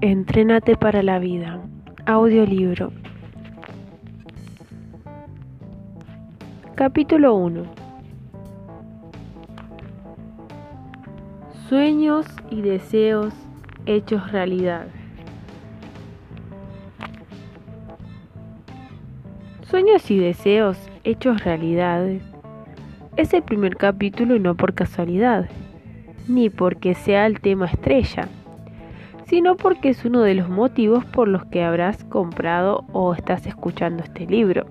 Entrénate para la vida. Audiolibro. Capítulo 1. Sueños y deseos hechos realidad. Sueños y deseos hechos realidad es el primer capítulo y no por casualidad, ni porque sea el tema estrella sino porque es uno de los motivos por los que habrás comprado o estás escuchando este libro.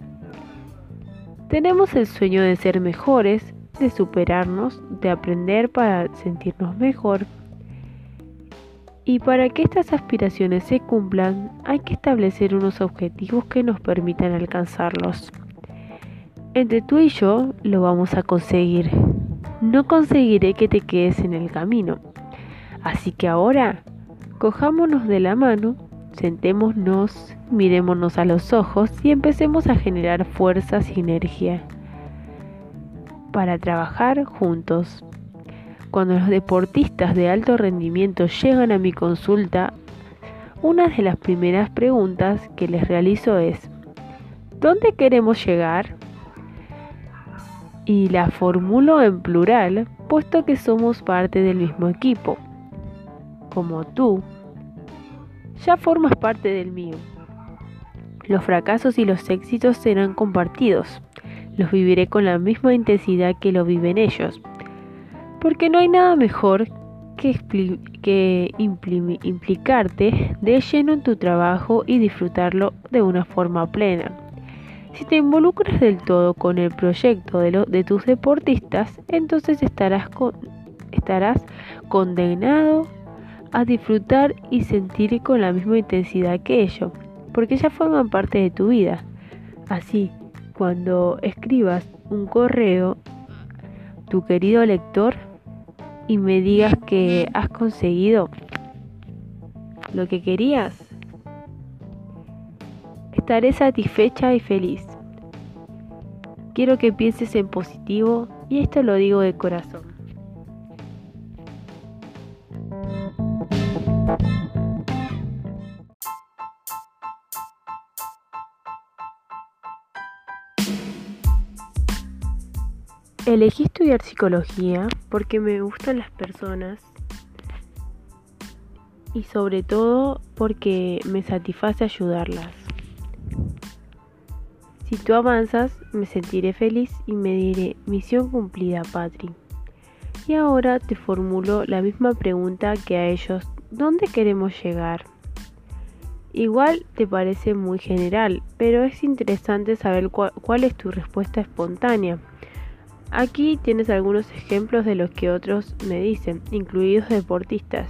Tenemos el sueño de ser mejores, de superarnos, de aprender para sentirnos mejor. Y para que estas aspiraciones se cumplan, hay que establecer unos objetivos que nos permitan alcanzarlos. Entre tú y yo lo vamos a conseguir. No conseguiré que te quedes en el camino. Así que ahora Cojámonos de la mano, sentémonos, mirémonos a los ojos y empecemos a generar fuerzas y energía para trabajar juntos. Cuando los deportistas de alto rendimiento llegan a mi consulta, una de las primeras preguntas que les realizo es, ¿dónde queremos llegar? Y la formulo en plural, puesto que somos parte del mismo equipo como tú, ya formas parte del mío. Los fracasos y los éxitos serán compartidos. Los viviré con la misma intensidad que lo viven ellos. Porque no hay nada mejor que, implicarte de lleno en tu trabajo y disfrutarlo de una forma plena. Si te involucras del todo con el proyecto de, tus deportistas, entonces estarás condenado a disfrutar y sentir con la misma intensidad que ellos, porque ya forman parte de tu vida. Así, cuando escribas un correo, tu querido lector, y me digas que has conseguido lo que querías, estaré satisfecha y feliz. Quiero que pienses en positivo y esto lo digo de corazón. Elegí estudiar psicología porque me gustan las personas y sobre todo porque me satisface ayudarlas. Si tú avanzas, me sentiré feliz y me diré misión cumplida, Patri. Y ahora te formulo la misma pregunta que a ellos, ¿dónde queremos llegar? Igual te parece muy general, pero es interesante saber cuál es tu respuesta espontánea Aquí tienes algunos ejemplos de lo que otros me dicen, incluidos deportistas.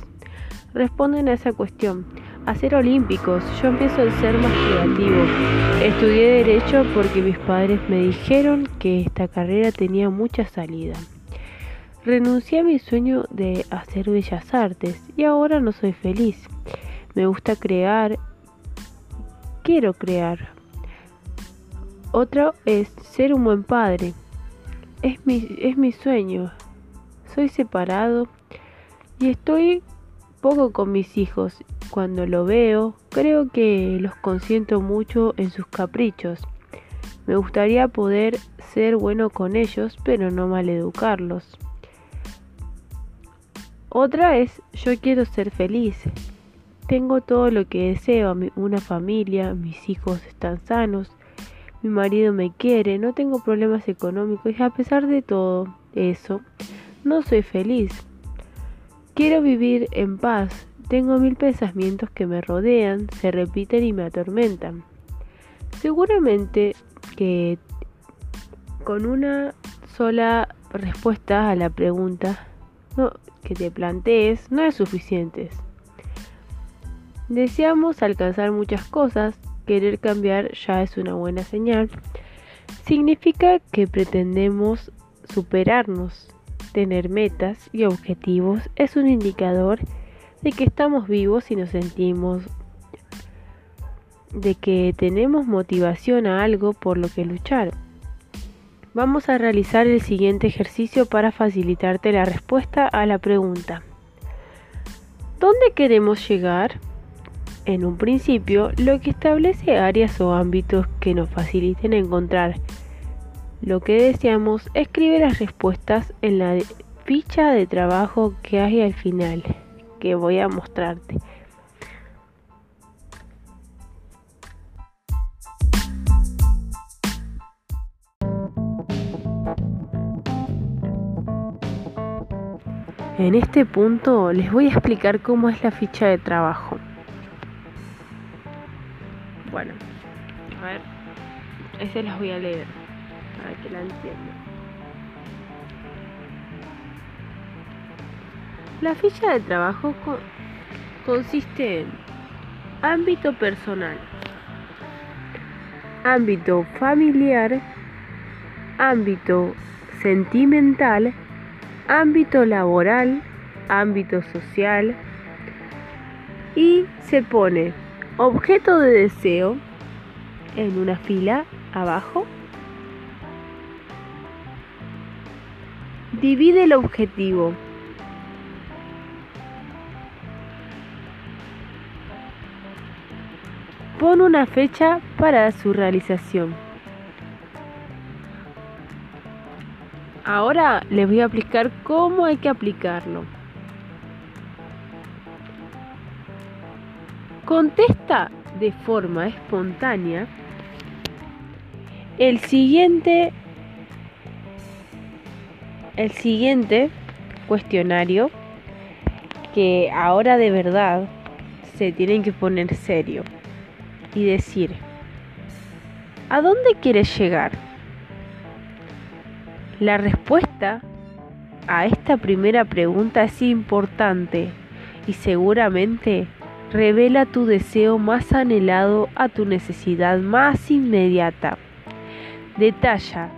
Responden a esa cuestión. A ser olímpicos, yo empiezo a ser más creativo. Estudié derecho porque mis padres me dijeron que esta carrera tenía mucha salida. Renuncié a mi sueño de hacer bellas artes y ahora no soy feliz. Me gusta crear, quiero crear. Otro es ser un buen padre. Es mi, es mi sueño. Soy separado y estoy poco con mis hijos. Cuando lo veo, creo que los consiento mucho en sus caprichos. Me gustaría poder ser bueno con ellos, pero no maleducarlos. Otra es, yo quiero ser feliz. Tengo todo lo que deseo, una familia, mis hijos están sanos, mi marido me quiere, no tengo problemas económicos y a pesar de todo eso, no soy feliz. Quiero vivir en paz, tengo mil pensamientos que me rodean, se repiten y me atormentan. Seguramente que con una sola respuesta a la pregunta que te plantees no es suficiente. Deseamos alcanzar muchas cosas, querer cambiar ya es una buena señal, significa que pretendemos superarnos. Tener metas y objetivos es un indicador de que estamos vivos y nos sentimos de que tenemos motivación a algo por lo que luchar. Vamos a realizar el siguiente ejercicio para facilitarte la respuesta a la pregunta. ¿Dónde queremos llegar? en un principio, lo que establece áreas o ámbitos que nos faciliten encontrar lo que deseamos, escribe las respuestas en la ficha de trabajo que hay al final, que voy a mostrarte. En este punto les voy a explicar cómo es la ficha de trabajo. Bueno, a ver, ese las voy a leer para que la entiendan. La ficha de trabajo consiste en ámbito personal, ámbito familiar, ámbito sentimental, ámbito laboral, ámbito social y se pone objeto de deseo en una fila abajo. Divide el objetivo. Pon una fecha para su realización. Ahora les voy a explicar cómo hay que aplicarlo. Contesta de forma espontánea el siguiente el siguiente cuestionario que ahora de verdad se tienen que poner serio y decir ¿a dónde quieres llegar? La respuesta a esta primera pregunta es importante y seguramente revela tu deseo más anhelado a tu necesidad más inmediata. Detalla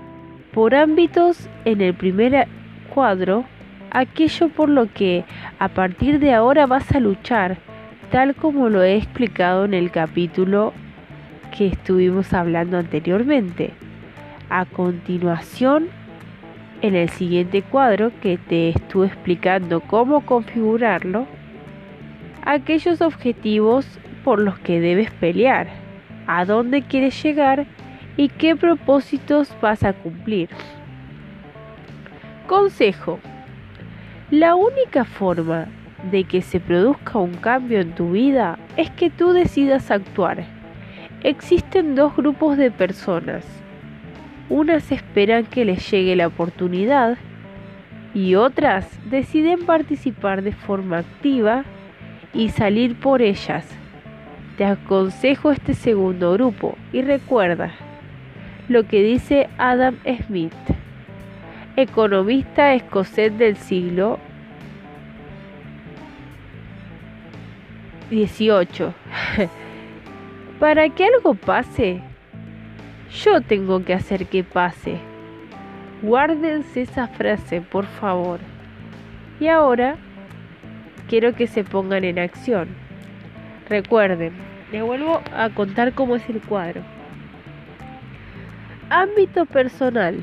por ámbitos en el primer cuadro aquello por lo que a partir de ahora vas a luchar, tal como lo he explicado en el capítulo que estuvimos hablando anteriormente. A continuación, en el siguiente cuadro que te estuve explicando cómo configurarlo, aquellos objetivos por los que debes pelear, a dónde quieres llegar y qué propósitos vas a cumplir. Consejo. La única forma de que se produzca un cambio en tu vida es que tú decidas actuar. Existen dos grupos de personas unas esperan que les llegue la oportunidad y otras deciden participar de forma activa y salir por ellas. Te aconsejo este segundo grupo y recuerda lo que dice Adam Smith, economista escocés del siglo XVIII. Para que algo pase, yo tengo que hacer que pase. Guárdense esa frase, por favor. Y ahora quiero que se pongan en acción. Recuerden, les vuelvo a contar cómo es el cuadro. Ámbito personal,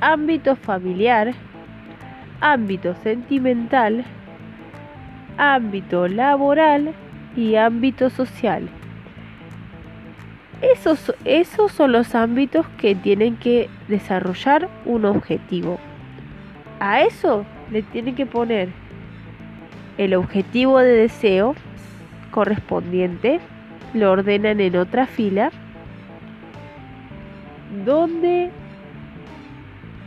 ámbito familiar, ámbito sentimental, ámbito laboral y ámbito social. Esos, esos son los ámbitos que tienen que desarrollar un objetivo. A eso le tienen que poner el objetivo de deseo correspondiente, lo ordenan en otra fila, donde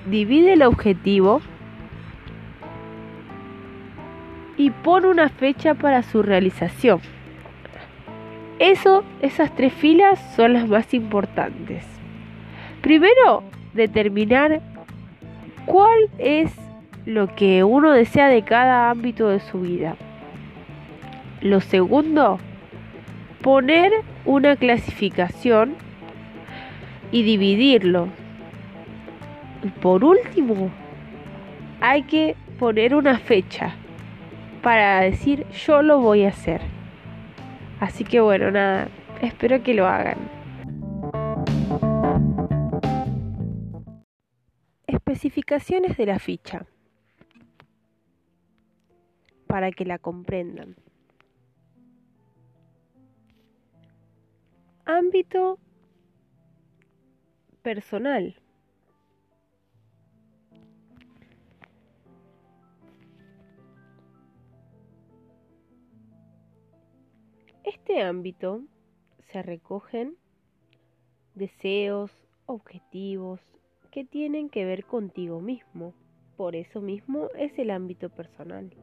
divide el objetivo y pone una fecha para su realización. Eso, esas tres filas son las más importantes. Primero, determinar cuál es lo que uno desea de cada ámbito de su vida. Lo segundo, poner una clasificación y dividirlo. Y por último, hay que poner una fecha para decir yo lo voy a hacer. Así que bueno, nada, espero que lo hagan. Especificaciones de la ficha. Para que la comprendan. Ámbito personal. Este ámbito se recogen deseos, objetivos que tienen que ver contigo mismo. Por eso mismo es el ámbito personal.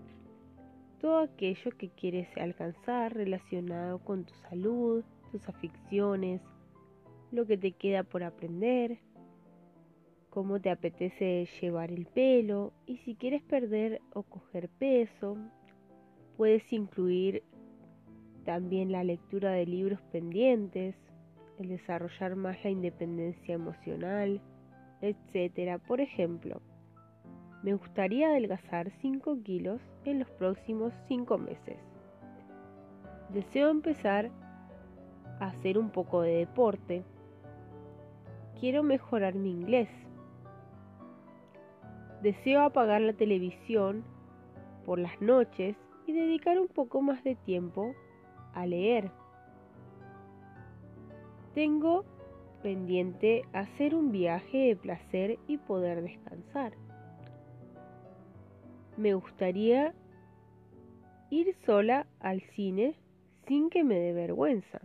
Todo aquello que quieres alcanzar relacionado con tu salud, tus aficiones, lo que te queda por aprender, cómo te apetece llevar el pelo y si quieres perder o coger peso, puedes incluir también la lectura de libros pendientes, el desarrollar más la independencia emocional, etc. Por ejemplo, me gustaría adelgazar 5 kilos en los próximos 5 meses. Deseo empezar a hacer un poco de deporte. Quiero mejorar mi inglés. Deseo apagar la televisión por las noches y dedicar un poco más de tiempo a leer. Tengo pendiente hacer un viaje de placer y poder descansar. Me gustaría ir sola al cine sin que me dé vergüenza.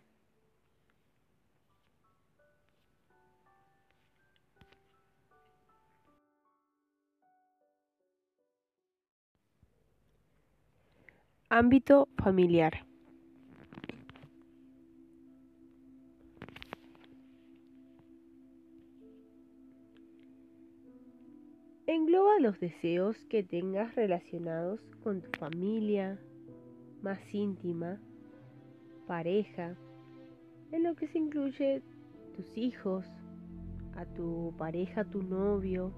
Ámbito familiar. Engloba los deseos que tengas relacionados con tu familia más íntima, pareja, en lo que se incluye tus hijos, a tu pareja, tu novio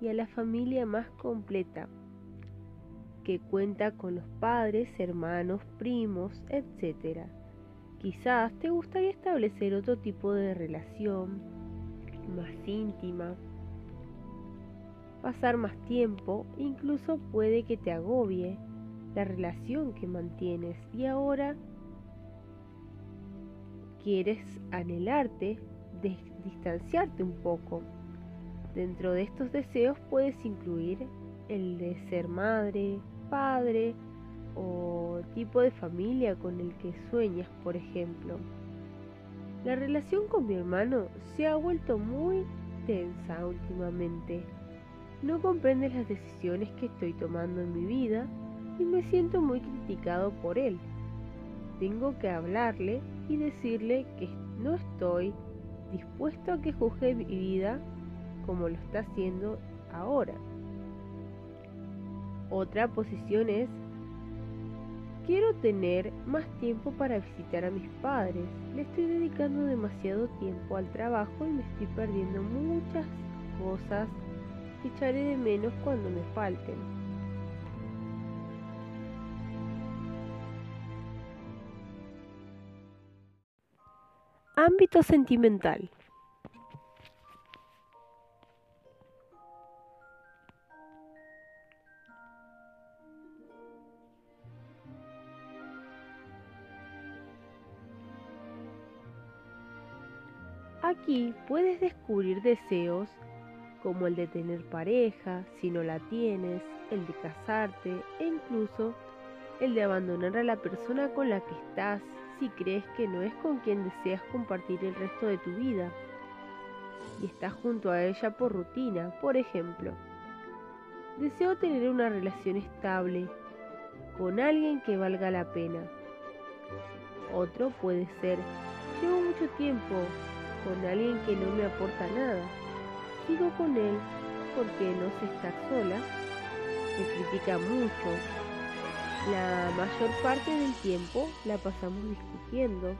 y a la familia más completa, que cuenta con los padres, hermanos, primos, etc. Quizás te gustaría establecer otro tipo de relación más íntima pasar más tiempo, incluso puede que te agobie la relación que mantienes y ahora quieres anhelarte, distanciarte un poco. Dentro de estos deseos puedes incluir el de ser madre, padre o tipo de familia con el que sueñas, por ejemplo. La relación con mi hermano se ha vuelto muy tensa últimamente. No comprendes las decisiones que estoy tomando en mi vida y me siento muy criticado por él. Tengo que hablarle y decirle que no estoy dispuesto a que juzgue mi vida como lo está haciendo ahora. Otra posición es, quiero tener más tiempo para visitar a mis padres. Le estoy dedicando demasiado tiempo al trabajo y me estoy perdiendo muchas cosas echaré de menos cuando me falten. Ámbito sentimental. Aquí puedes descubrir deseos como el de tener pareja, si no la tienes, el de casarte e incluso el de abandonar a la persona con la que estás si crees que no es con quien deseas compartir el resto de tu vida y estás junto a ella por rutina, por ejemplo. Deseo tener una relación estable con alguien que valga la pena. Otro puede ser, llevo mucho tiempo con alguien que no me aporta nada sigo con él porque no sé estar sola, me critica mucho. La mayor parte del tiempo la pasamos discutiendo,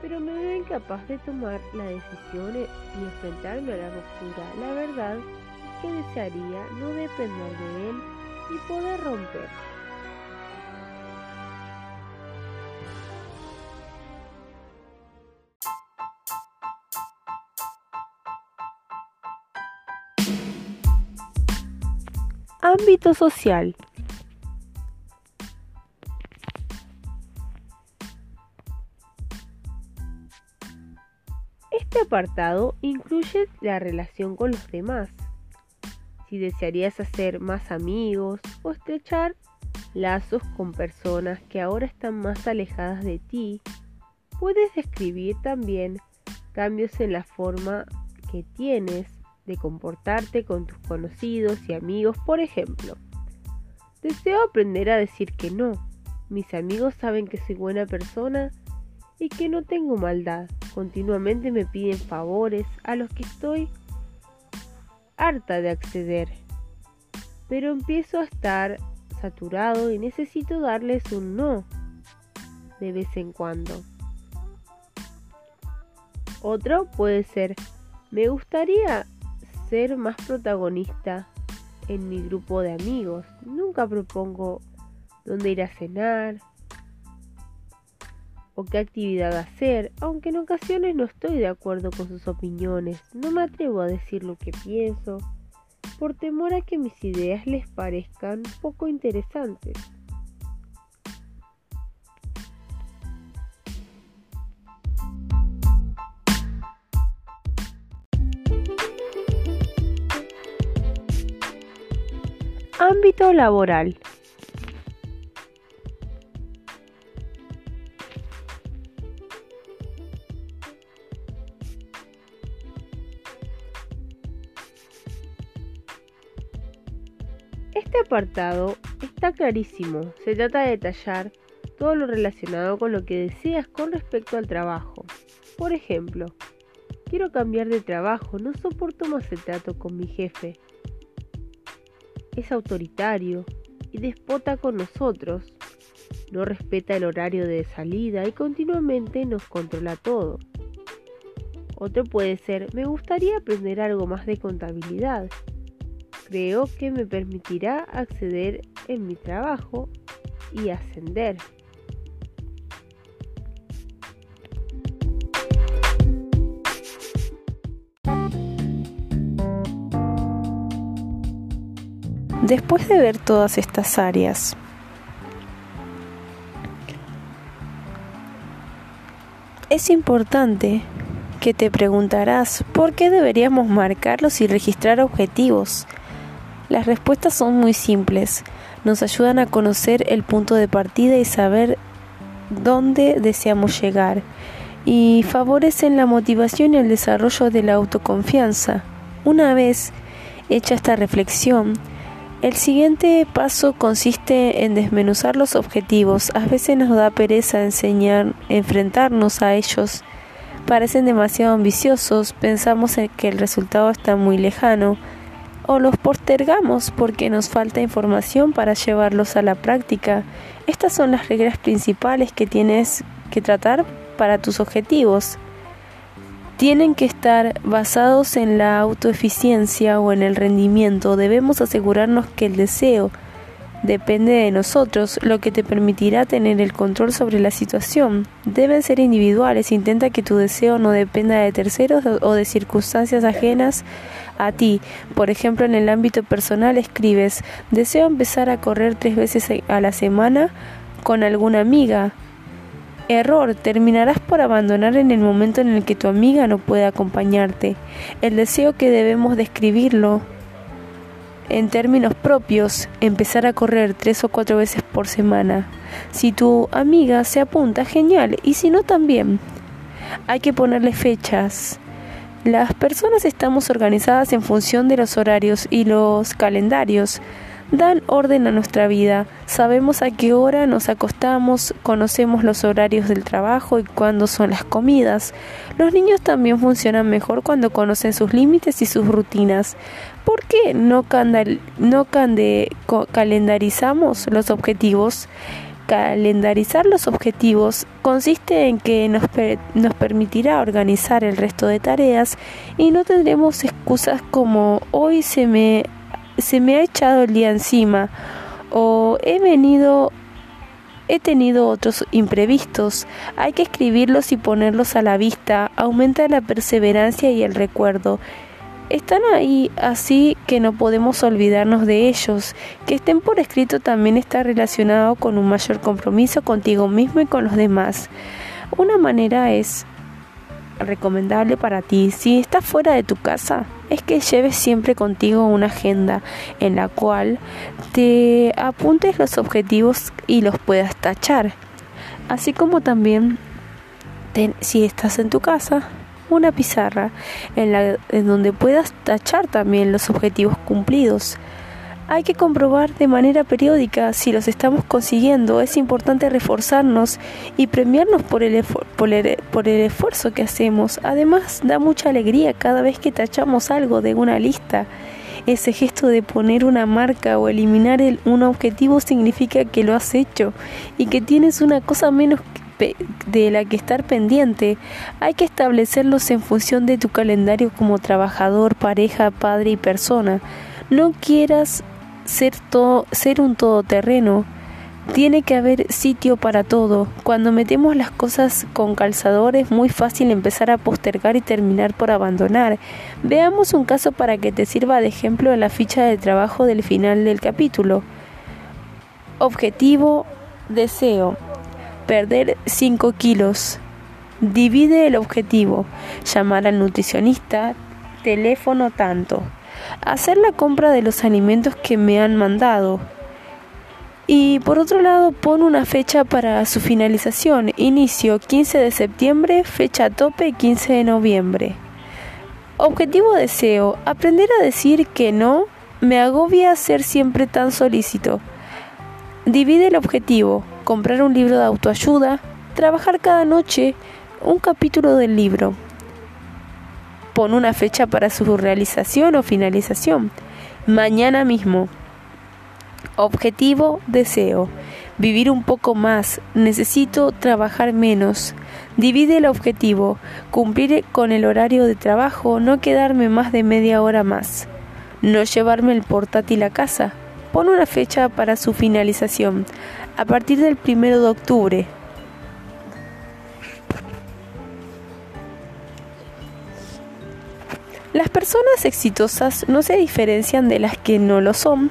pero me veo incapaz de tomar la decisión y enfrentarme a la ruptura. La verdad es que desearía no depender de él y poder romper. Ámbito social. apartado incluye la relación con los demás. Si desearías hacer más amigos o estrechar lazos con personas que ahora están más alejadas de ti, puedes describir también cambios en la forma que tienes de comportarte con tus conocidos y amigos, por ejemplo. Deseo aprender a decir que no. Mis amigos saben que soy buena persona y que no tengo maldad. Continuamente me piden favores a los que estoy harta de acceder. Pero empiezo a estar saturado y necesito darles un no de vez en cuando. Otro puede ser, me gustaría ser más protagonista en mi grupo de amigos. Nunca propongo dónde ir a cenar o qué actividad hacer, aunque en ocasiones no estoy de acuerdo con sus opiniones. No me atrevo a decir lo que pienso por temor a que mis ideas les parezcan poco interesantes. Ámbito laboral. Este apartado está clarísimo. Se trata de detallar todo lo relacionado con lo que deseas con respecto al trabajo. Por ejemplo, quiero cambiar de trabajo, no soporto más el trato con mi jefe es autoritario y despota con nosotros. No respeta el horario de salida y continuamente nos controla todo. Otro puede ser, me gustaría aprender algo más de contabilidad. Creo que me permitirá acceder en mi trabajo y ascender. Después de ver todas estas áreas, es importante que te preguntarás por qué deberíamos marcarlos y registrar objetivos. Las respuestas son muy simples, nos ayudan a conocer el punto de partida y saber dónde deseamos llegar, y favorecen la motivación y el desarrollo de la autoconfianza. Una vez hecha esta reflexión, el siguiente paso consiste en desmenuzar los objetivos. A veces nos da pereza enseñar, enfrentarnos a ellos. Parecen demasiado ambiciosos, pensamos en que el resultado está muy lejano o los postergamos porque nos falta información para llevarlos a la práctica. Estas son las reglas principales que tienes que tratar para tus objetivos tienen que estar basados en la autoeficiencia o en el rendimiento. Debemos asegurarnos que el deseo depende de nosotros, lo que te permitirá tener el control sobre la situación. Deben ser individuales. Intenta que tu deseo no dependa de terceros o de circunstancias ajenas a ti. Por ejemplo, en el ámbito personal escribes, deseo empezar a correr tres veces a la semana con alguna amiga. Error, terminarás por abandonar en el momento en el que tu amiga no puede acompañarte. El deseo que debemos describirlo en términos propios, empezar a correr tres o cuatro veces por semana. Si tu amiga se apunta, genial, y si no, también. Hay que ponerle fechas. Las personas estamos organizadas en función de los horarios y los calendarios dan orden a nuestra vida. Sabemos a qué hora nos acostamos, conocemos los horarios del trabajo y cuándo son las comidas. Los niños también funcionan mejor cuando conocen sus límites y sus rutinas. ¿Por qué no, no calendarizamos los objetivos? Calendarizar los objetivos consiste en que nos, nos permitirá organizar el resto de tareas y no tendremos excusas como hoy se me se me ha echado el día encima o he venido he tenido otros imprevistos. Hay que escribirlos y ponerlos a la vista. Aumenta la perseverancia y el recuerdo. Están ahí así que no podemos olvidarnos de ellos. Que estén por escrito también está relacionado con un mayor compromiso contigo mismo y con los demás. Una manera es recomendable para ti si estás fuera de tu casa es que lleves siempre contigo una agenda en la cual te apuntes los objetivos y los puedas tachar. Así como también si estás en tu casa, una pizarra en, la, en donde puedas tachar también los objetivos cumplidos. Hay que comprobar de manera periódica si los estamos consiguiendo. Es importante reforzarnos y premiarnos por el, por, el, esfuerzo que hacemos. Además, da mucha alegría cada vez que tachamos algo de una lista. Ese gesto de poner una marca o eliminar un objetivo significa que lo has hecho y que tienes una cosa menos de la que estar pendiente. Hay que establecerlos en función de tu calendario como trabajador, pareja, padre y persona. No quieras ser, todo, ser un todoterreno. Tiene que haber sitio para todo. Cuando metemos las cosas con calzador es muy fácil empezar a postergar y terminar por abandonar. Veamos un caso para que te sirva de ejemplo en la ficha de trabajo del final del capítulo. Objetivo, deseo. Perder 5 kilos. Divide el objetivo. Llamar al nutricionista. Teléfono tanto hacer la compra de los alimentos que me han mandado. Y por otro lado, pon una fecha para su finalización, inicio 15 de septiembre, fecha tope 15 de noviembre. Objetivo deseo, aprender a decir que no me agobia ser siempre tan solícito. Divide el objetivo, comprar un libro de autoayuda, trabajar cada noche un capítulo del libro. Pon una fecha para su realización o finalización. Mañana mismo. Objetivo, deseo. Vivir un poco más. Necesito trabajar menos. Divide el objetivo. Cumplir con el horario de trabajo. No quedarme más de media hora más. No llevarme el portátil a casa. Pon una fecha para su finalización. A partir del primero de octubre. Las personas exitosas no se diferencian de las que no lo son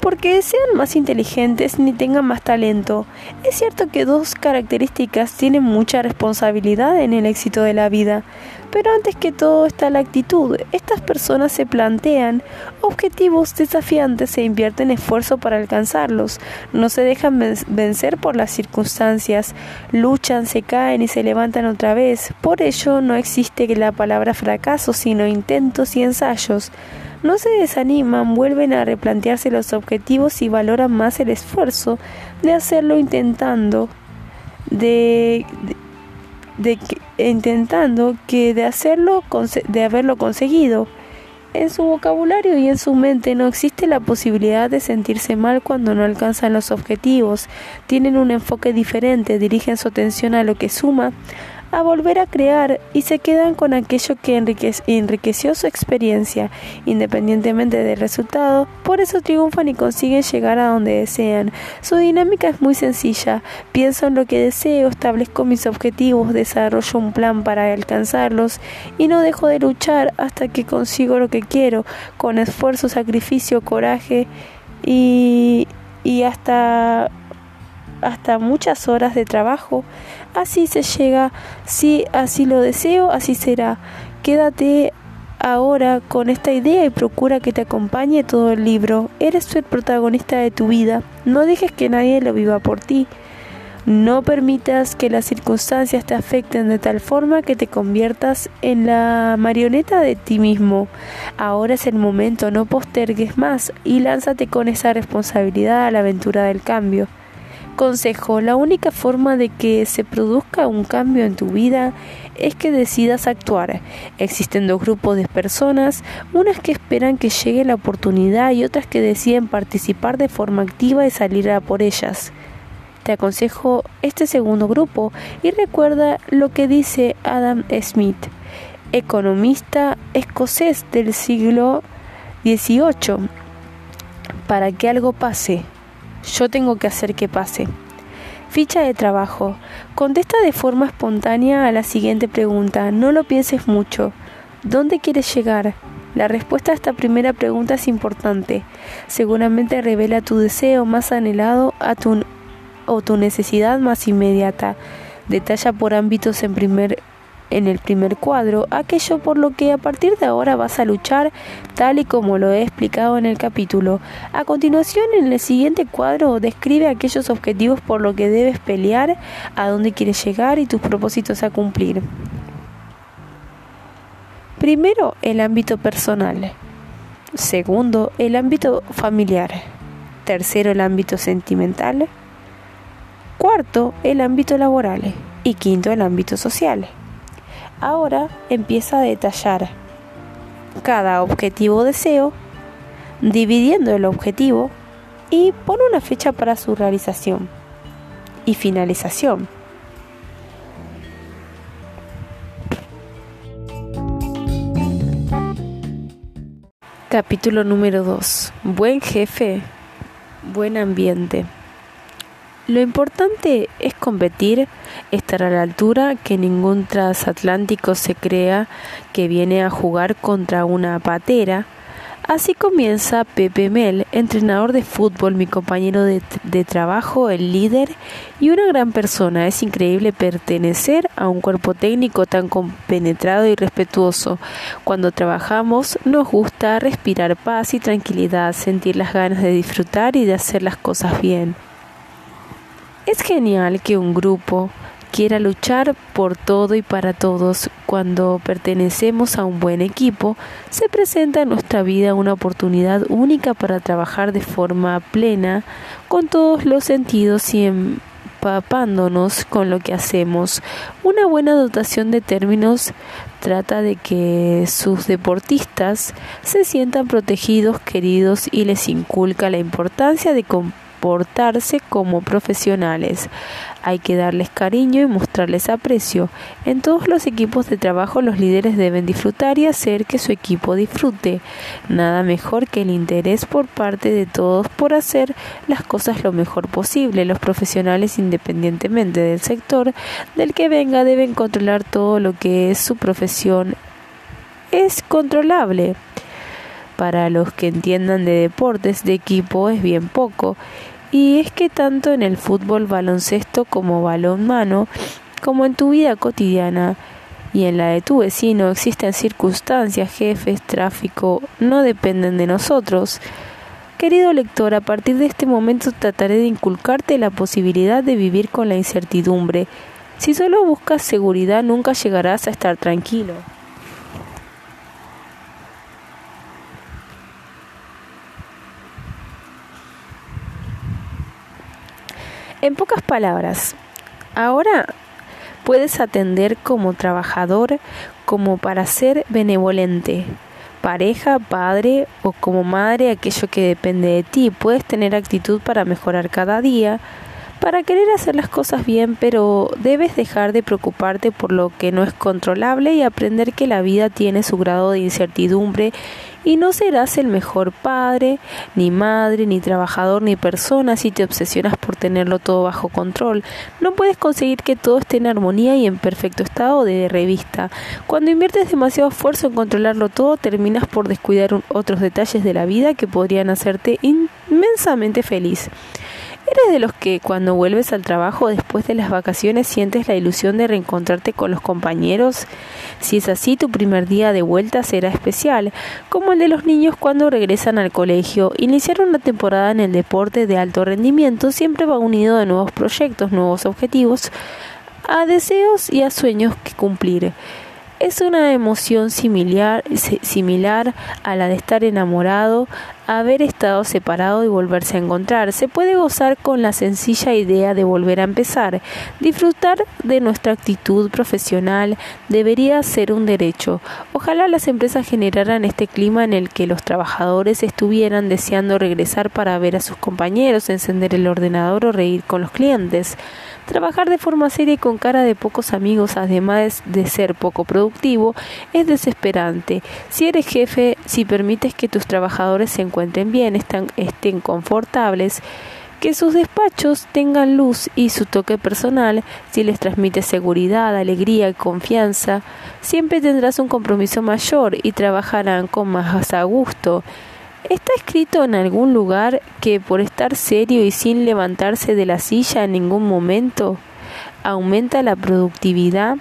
porque sean más inteligentes ni tengan más talento. Es cierto que dos características tienen mucha responsabilidad en el éxito de la vida, pero antes que todo está la actitud. Estas personas se plantean objetivos desafiantes e invierten esfuerzo para alcanzarlos. No se dejan vencer por las circunstancias, luchan, se caen y se levantan otra vez. Por ello no existe la palabra fracaso, sino intentos y ensayos no se desaniman, vuelven a replantearse los objetivos y valoran más el esfuerzo de hacerlo intentando, de, de, intentando que de hacerlo, de haberlo conseguido. En su vocabulario y en su mente no existe la posibilidad de sentirse mal cuando no alcanzan los objetivos. Tienen un enfoque diferente, dirigen su atención a lo que suma, a volver a crear y se quedan con aquello que enriqueció su experiencia, independientemente del resultado, por eso triunfan y consiguen llegar a donde desean. Su dinámica es muy sencilla, pienso en lo que deseo, establezco mis objetivos, desarrollo un plan para alcanzarlos y no dejo de luchar hasta que consigo lo que quiero, con esfuerzo, sacrificio, coraje y, hasta hasta muchas horas de trabajo. Así se llega, si así lo deseo, así será. Quédate ahora con esta idea y procura que te acompañe todo el libro. Eres el protagonista de tu vida. No dejes que nadie lo viva por ti. No permitas que las circunstancias te afecten de tal forma que te conviertas en la marioneta de ti mismo. Ahora es el momento, no postergues más y lánzate con esa responsabilidad a la aventura del cambio. Consejo, la única forma de que se produzca un cambio en tu vida es que decidas actuar. Existen dos grupos de personas, unas que esperan que llegue la oportunidad y otras que deciden participar de forma activa y salir a por ellas. Te aconsejo este segundo grupo y recuerda lo que dice Adam Smith, economista escocés del siglo XVIII. Para que algo pase, yo tengo que hacer que pase. Ficha de trabajo. Contesta de forma espontánea a la siguiente pregunta. No lo pienses mucho. ¿Dónde quieres llegar? La respuesta a esta primera pregunta es importante. Seguramente revela tu deseo más anhelado a tu, o tu necesidad más inmediata. Detalla por ámbitos en primer en el primer cuadro aquello por lo que a partir de ahora vas a luchar tal y como lo he explicado en el capítulo. A continuación, en el siguiente cuadro, describe aquellos objetivos por lo que debes pelear, a dónde quieres llegar y tus propósitos a cumplir. Primero, el ámbito personal. Segundo, el ámbito familiar. Tercero, el ámbito sentimental. Cuarto, el ámbito laboral. Y quinto, el ámbito social. Ahora empieza a detallar cada objetivo deseo, dividiendo el objetivo y pone una fecha para su realización y finalización. Capítulo número 2. Buen jefe, buen ambiente. Lo importante es competir, estar a la altura, que ningún transatlántico se crea que viene a jugar contra una patera. Así comienza Pepe Mel, entrenador de fútbol, mi compañero de, de, trabajo, el líder y una gran persona. Es increíble pertenecer a un cuerpo técnico tan compenetrado y respetuoso. Cuando trabajamos nos gusta respirar paz y tranquilidad, sentir las ganas de disfrutar y de hacer las cosas bien. Es genial que un grupo quiera luchar por todo y para todos. Cuando pertenecemos a un buen equipo, se presenta en nuestra vida una oportunidad única para trabajar de forma plena con todos los sentidos y empapándonos con lo que hacemos. Una buena dotación de términos trata de que sus deportistas se sientan protegidos, queridos y les inculca la importancia de portarse como profesionales. Hay que darles cariño y mostrarles aprecio. En todos los equipos de trabajo los líderes deben disfrutar y hacer que su equipo disfrute. Nada mejor que el interés por parte de todos por hacer las cosas lo mejor posible. Los profesionales, independientemente del sector del que venga, deben controlar todo lo que es su profesión. Es controlable. Para los que entiendan de deportes de equipo es bien poco y es que tanto en el fútbol, baloncesto como balón mano, como en tu vida cotidiana y en la de tu vecino existen circunstancias, jefes, tráfico, no dependen de nosotros. Querido lector, a partir de este momento trataré de inculcarte la posibilidad de vivir con la incertidumbre. Si solo buscas seguridad, nunca llegarás a estar tranquilo. En pocas palabras, ahora puedes atender como trabajador, como para ser benevolente, pareja, padre o como madre aquello que depende de ti. Puedes tener actitud para mejorar cada día, para querer hacer las cosas bien, pero debes dejar de preocuparte por lo que no es controlable y aprender que la vida tiene su grado de incertidumbre y no serás el mejor padre, ni madre, ni trabajador, ni persona si te obsesionas por tenerlo todo bajo control. No puedes conseguir que todo esté en armonía y en perfecto estado de revista. Cuando inviertes demasiado esfuerzo en controlarlo todo, terminas por descuidar otros detalles de la vida que podrían hacerte inmensamente feliz. ¿Eres de los que cuando vuelves al trabajo después de las vacaciones sientes la ilusión de reencontrarte con los compañeros? Si es así, tu primer día de vuelta será especial, como el de los niños cuando regresan al colegio. Iniciar una temporada en el deporte de alto rendimiento siempre va unido a nuevos proyectos, nuevos objetivos, a deseos y a sueños que cumplir. Es una emoción similar, similar a la de estar enamorado, haber estado separado y volverse a encontrar. Se puede gozar con la sencilla idea de volver a empezar. Disfrutar de nuestra actitud profesional debería ser un derecho. Ojalá las empresas generaran este clima en el que los trabajadores estuvieran deseando regresar para ver a sus compañeros, encender el ordenador o reír con los clientes. Trabajar de forma seria y con cara de pocos amigos, además de ser poco productivo, es desesperante. Si eres jefe, si permites que tus trabajadores se encuentren bien, están, estén confortables, que sus despachos tengan luz y su toque personal, si les transmite seguridad, alegría y confianza, siempre tendrás un compromiso mayor y trabajarán con más a gusto. Está escrito en algún lugar que por estar serio y sin levantarse de la silla en ningún momento aumenta la productividad.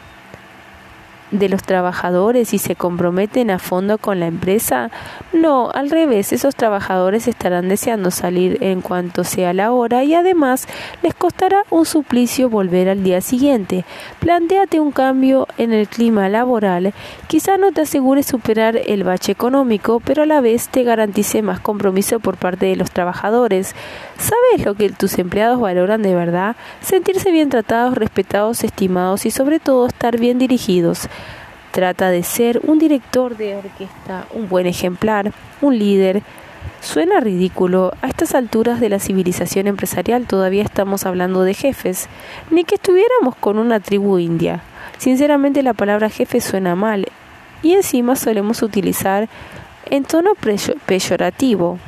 De los trabajadores y se comprometen a fondo con la empresa? No, al revés, esos trabajadores estarán deseando salir en cuanto sea la hora y además les costará un suplicio volver al día siguiente. Plantéate un cambio en el clima laboral, quizá no te asegure superar el bache económico, pero a la vez te garantice más compromiso por parte de los trabajadores. ¿Sabes lo que tus empleados valoran de verdad? Sentirse bien tratados, respetados, estimados y sobre todo estar bien dirigidos. Trata de ser un director de orquesta, un buen ejemplar, un líder. Suena ridículo, a estas alturas de la civilización empresarial todavía estamos hablando de jefes, ni que estuviéramos con una tribu india. Sinceramente la palabra jefe suena mal y encima solemos utilizar en tono peyorativo.